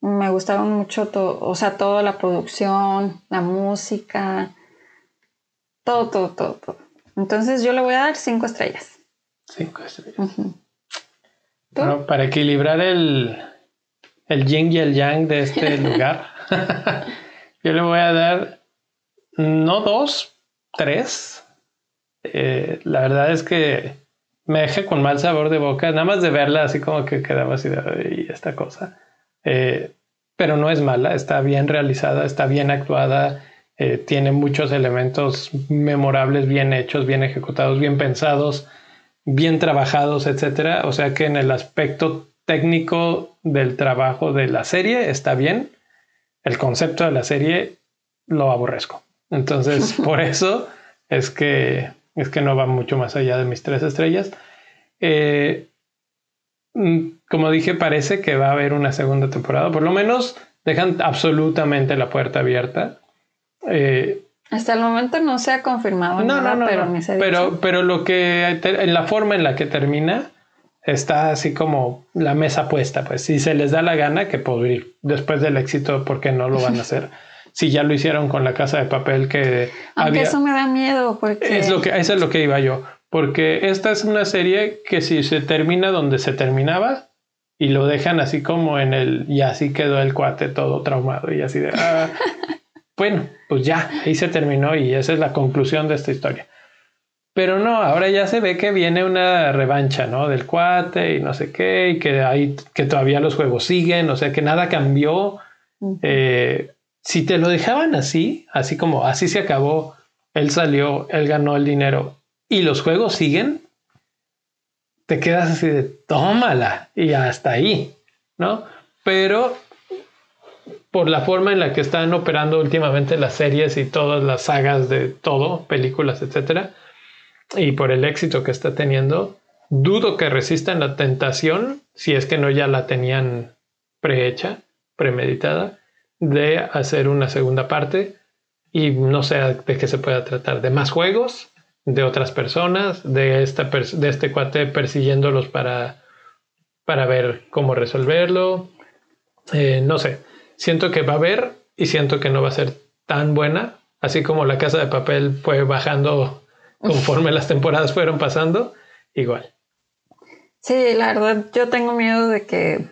[SPEAKER 2] me gustaron mucho todo, o sea, toda la producción, la música, todo, todo, todo, todo. Entonces yo le voy a dar cinco estrellas.
[SPEAKER 1] Cinco estrellas. para equilibrar el, el yin y el yang de este lugar, yo le voy a dar no dos, tres. Eh, la verdad es que me dejé con mal sabor de boca, nada más de verla así como que quedaba así de esta cosa. Eh, pero no es mala, está bien realizada, está bien actuada, eh, tiene muchos elementos memorables, bien hechos, bien ejecutados, bien pensados, bien trabajados, etcétera. O sea que en el aspecto técnico del trabajo de la serie está bien. El concepto de la serie lo aborrezco. Entonces, por eso es que, es que no va mucho más allá de mis tres estrellas. Eh, mm, como dije, parece que va a haber una segunda temporada. Por lo menos dejan absolutamente la puerta abierta.
[SPEAKER 2] Eh, Hasta el momento no se ha confirmado no, nada, no, pero ni se
[SPEAKER 1] pero, pero lo que en la forma en la que termina está así como la mesa puesta. Pues si se les da la gana, que ir después del éxito, porque no lo van a hacer. si ya lo hicieron con la casa de papel que
[SPEAKER 2] Aunque eso me da miedo porque
[SPEAKER 1] es lo que eso es lo que iba yo porque esta es una serie que si se termina donde se terminaba y lo dejan así como en el y así quedó el cuate todo traumado y así de ah, bueno pues ya ahí se terminó y esa es la conclusión de esta historia Pero no, ahora ya se ve que viene una revancha, ¿no? Del cuate y no sé qué, y que, hay, que todavía los juegos siguen, o sea que nada cambió. Eh, si te lo dejaban así, así como así se acabó, él salió, él ganó el dinero y los juegos siguen, te quedas así de tómala y hasta ahí, ¿no? Pero por la forma en la que están operando últimamente las series y todas las sagas de todo, películas, etcétera, y por el éxito que está teniendo, dudo que resistan la tentación, si es que no ya la tenían prehecha, premeditada, de hacer una segunda parte y no sé de qué se pueda tratar, de más juegos, de otras personas, de, esta de este cuate persiguiéndolos para, para ver cómo resolverlo, eh, no sé, siento que va a haber y siento que no va a ser tan buena, así como la casa de papel fue bajando conforme las temporadas fueron pasando, igual.
[SPEAKER 2] Sí, la verdad, yo tengo miedo de que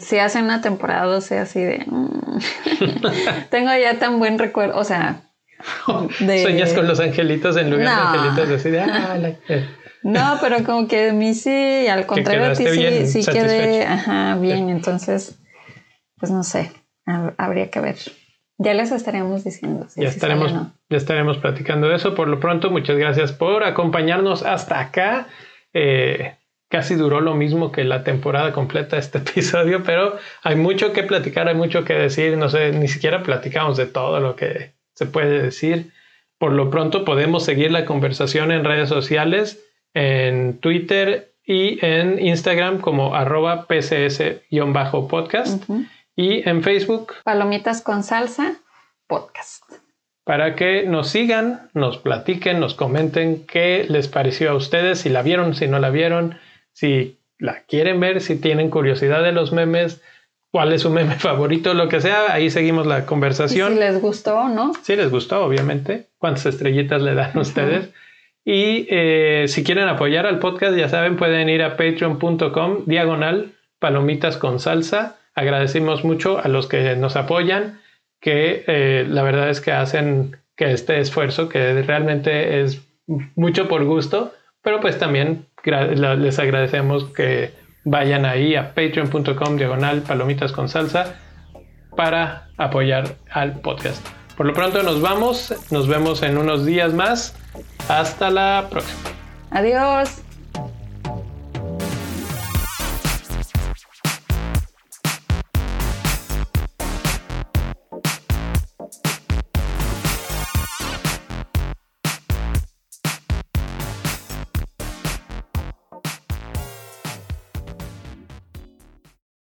[SPEAKER 2] si hace una temporada sea así de... Mm, tengo ya tan buen recuerdo, o sea...
[SPEAKER 1] Sueñas con los angelitos en lugar de angelitos así de... Ah,
[SPEAKER 2] no, pero como que a mí sí, al contrario a ti sí, sí quedé ajá, bien, entonces, pues no sé, habría que ver. Ya les estaríamos diciendo.
[SPEAKER 1] ya, estaremos, ya estaremos platicando de eso. Por lo pronto, muchas gracias por acompañarnos hasta acá. Eh, casi duró lo mismo que la temporada completa este episodio, pero hay mucho que platicar, hay mucho que decir. No sé, ni siquiera platicamos de todo lo que se puede decir. Por lo pronto podemos seguir la conversación en redes sociales, en Twitter y en Instagram como arroba pcs-podcast y en Facebook.
[SPEAKER 2] Palomitas con salsa podcast.
[SPEAKER 1] Para que nos sigan, nos platiquen, nos comenten qué les pareció a ustedes, si la vieron, si no la vieron, si la quieren ver, si tienen curiosidad de los memes, cuál es su meme favorito, lo que sea, ahí seguimos la conversación.
[SPEAKER 2] si les gustó, ¿no?
[SPEAKER 1] Si les gustó, obviamente. ¿Cuántas estrellitas le dan ustedes? Y eh, si quieren apoyar al podcast, ya saben, pueden ir a patreon.com diagonal palomitas con salsa agradecemos mucho a los que nos apoyan, que eh, la verdad es que hacen que este esfuerzo, que realmente es mucho por gusto, pero pues también les agradecemos que vayan ahí a patreon.com diagonal palomitas con salsa para apoyar al podcast. Por lo pronto nos vamos, nos vemos en unos días más. Hasta la próxima.
[SPEAKER 2] Adiós.